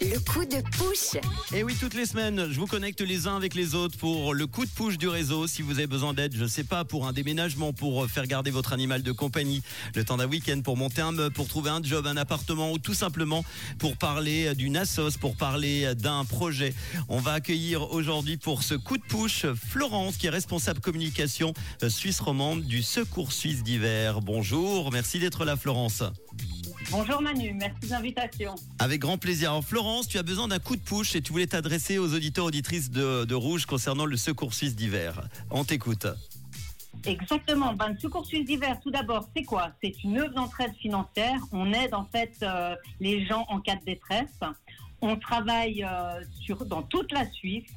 Le coup de push. Et oui, toutes les semaines, je vous connecte les uns avec les autres pour le coup de push du réseau. Si vous avez besoin d'aide, je sais pas, pour un déménagement, pour faire garder votre animal de compagnie, le temps d'un week-end, pour monter un meuble, pour trouver un job, un appartement ou tout simplement pour parler d'une assos, pour parler d'un projet. On va accueillir aujourd'hui pour ce coup de push Florence, qui est responsable communication suisse romande du Secours Suisse d'hiver. Bonjour, merci d'être là, Florence. Bonjour Manu, merci de l'invitation. Avec grand plaisir. Alors Florence, tu as besoin d'un coup de push et tu voulais t'adresser aux auditeurs auditrices de, de Rouge concernant le secours suisse d'hiver. On t'écoute. Exactement. Ben, le Secours Suisse d'hiver, tout d'abord, c'est quoi? C'est une œuvre d'entraide financière. On aide en fait euh, les gens en cas de détresse. On travaille euh, sur, dans toute la Suisse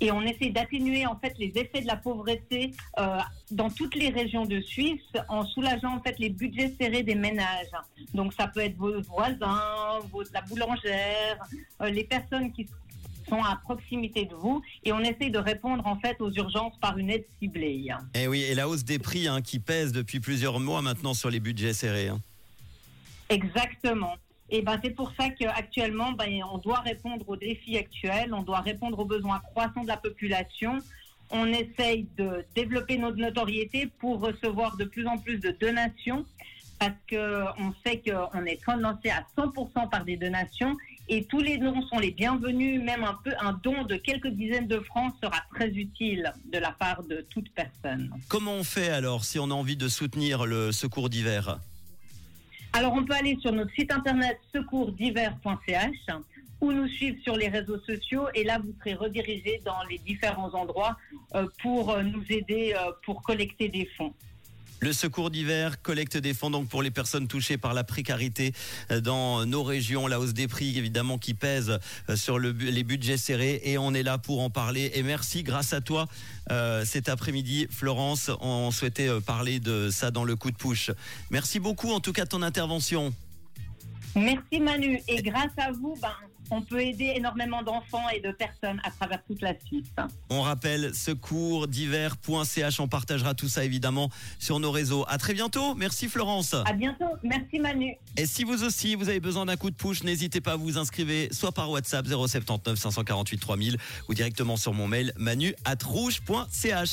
et on essaie d'atténuer en fait les effets de la pauvreté euh, dans toutes les régions de Suisse en soulageant en fait les budgets serrés des ménages. Donc ça peut être vos voisins, vos, la boulangère, euh, les personnes qui sont à proximité de vous et on essaie de répondre en fait aux urgences par une aide ciblée. Et Eh oui, et la hausse des prix hein, qui pèse depuis plusieurs mois maintenant sur les budgets serrés. hein. Exactement. Et ben c'est pour ça qu'actuellement, ben, on doit répondre aux défis actuels, on doit répondre aux besoins croissants de la population. On essaye de développer notre notoriété pour recevoir de plus en plus de donations parce que on sait qu'on est financé à 100% par des donations et tous les dons sont les bienvenus. Même un peu un don de quelques dizaines de francs sera très utile de la part de toute personne. Comment on fait alors si on a envie de soutenir le secours d'hiver? Alors, on peut aller sur notre site internet secoursdivers.ch ou nous suivre sur les réseaux sociaux et là, vous serez redirigé dans les différents endroits euh, pour euh, nous aider euh, pour collecter des fonds. Le secours d'hiver collecte des fonds donc pour les personnes touchées par la précarité euh, dans nos régions, la hausse des prix évidemment qui pèse euh, sur le les budgets serrés et on est là pour en parler. Et merci, grâce à toi, euh, cet après-midi, Florence, on souhaitait parler de ça dans le coup de push. Merci beaucoup en tout cas de ton intervention. Merci Manu. Et grâce à vous, ben, on peut aider énormément d'enfants et de personnes à travers toute la Suisse. On rappelle secoursdivers.ch, on partagera tout ça évidemment sur nos réseaux. À très bientôt. Merci Florence. À bientôt. Merci Manu. Et si vous aussi, vous avez besoin d'un coup de push, n'hésitez pas à vous inscrire soit par WhatsApp 079 548 3000 ou directement sur mon mail manu at rouge.ch.